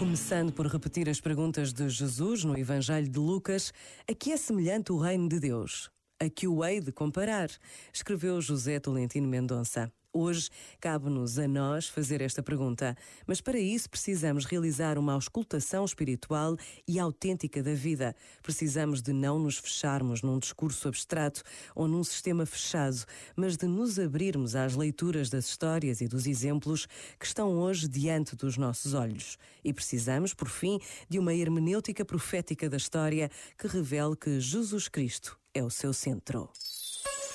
Começando por repetir as perguntas de Jesus no Evangelho de Lucas, a que é semelhante o reino de Deus? A que o hei de comparar? Escreveu José Tolentino Mendonça. Hoje cabe-nos a nós fazer esta pergunta, mas para isso precisamos realizar uma auscultação espiritual e autêntica da vida. Precisamos de não nos fecharmos num discurso abstrato ou num sistema fechado, mas de nos abrirmos às leituras das histórias e dos exemplos que estão hoje diante dos nossos olhos. E precisamos, por fim, de uma hermenêutica profética da história que revele que Jesus Cristo é o seu centro.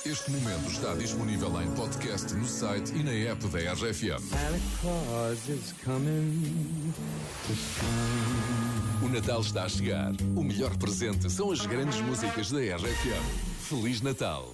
Este momento está disponível em podcast no site e na app da RFM. O Natal está a chegar. O melhor presente são as grandes músicas da RFM. Feliz Natal!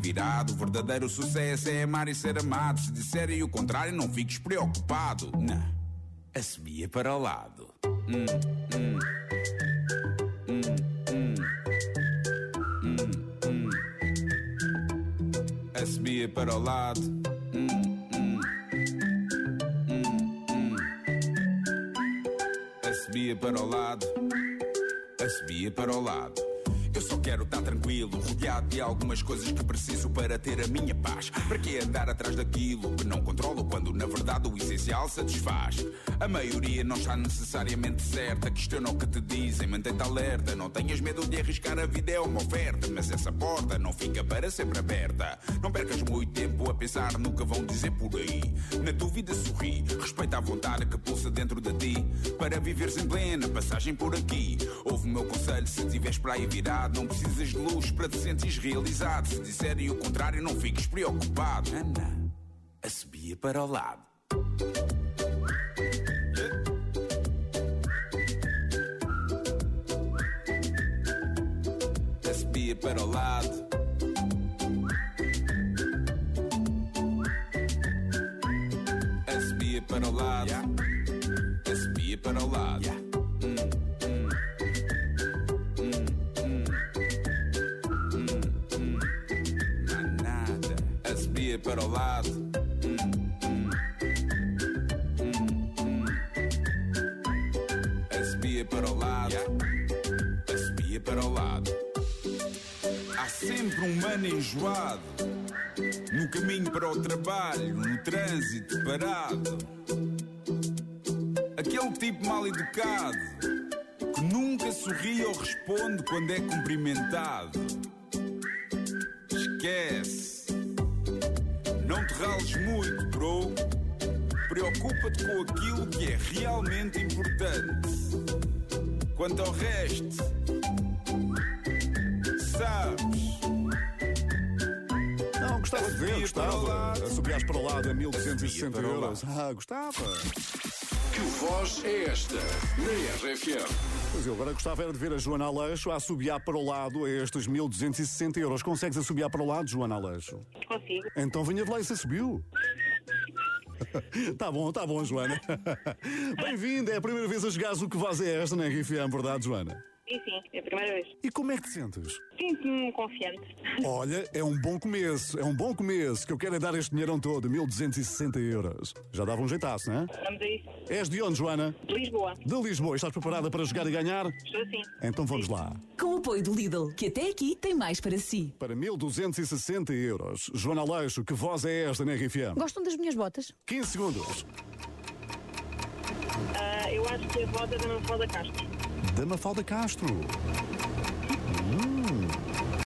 virado. O verdadeiro sucesso é amar e ser amado. Se disserem o contrário, não fiques preocupado. Não, assobia para o lado. Hum, hum. Hum. Assobia para o lado. Hum. Assobia para o lado. Assobia para o lado. Eu só quero estar tranquilo, rodeado de algumas coisas que preciso para ter a minha paz. Para que andar atrás daquilo que não controlo quando essencial satisfaz? A maioria não está necessariamente certa. Questiona o que te dizem, mantém-te alerta. Não tenhas medo de arriscar a vida, é uma oferta. Mas essa porta não fica para sempre aberta. Não percas muito tempo a pensar no que vão dizer por aí. Na dúvida, sorri. Respeita a vontade que pulsa dentro de ti. Para viveres em plena passagem por aqui. Ouve o meu conselho se tiveres para aí virar não precisas de luz para te sentires realizado. Se disserem o contrário, não fiques preocupado. Ana, a subia para o lado. A subia para o lado. A subia para o lado. A subia para o lado. para o lado. Hum, hum. Hum, para o lado. Assobia para o lado. Há sempre um mano enjoado. No caminho para o trabalho, no trânsito parado. Aquele tipo mal educado que nunca sorri ou responde quando é cumprimentado. Esquece. Não te rales muito, bro. Preocupa-te com aquilo que é realmente importante. Quanto ao resto, sabes. Não, gostava de ver, gostava. Assobiares para o lado a 1260 euros. Ah, gostava. Que voz é esta na RFM? Pois eu agora gostava era de ver a Joana Aleixo a assobiar para o lado a estes 1260 euros. Consegues assobiar para o lado, Joana Aleixo? Consigo. Então venha de lá e se assobiu. tá bom, tá bom, Joana. Bem-vinda, é a primeira vez a jogares o que voz é esta na RFM, verdade, Joana? Sim, sim, é a primeira vez. E como é que te sentes? Sinto-me confiante. Olha, é um bom começo, é um bom começo, que eu quero é dar este dinheirão todo, 1260 euros. Já dava um jeitaço, não é? Vamos a isso. És de onde, Joana? De Lisboa. De Lisboa. Estás preparada para jogar e ganhar? Estou sim. Então vamos lá. Com o apoio do Lidl, que até aqui tem mais para si. Para 1260 euros. Joana Aleixo, que voz é esta na RFM? Gostam das minhas botas? 15 segundos. Ah, eu acho que a voz é da Mafalda Castro da Mafalda Castro. Hum.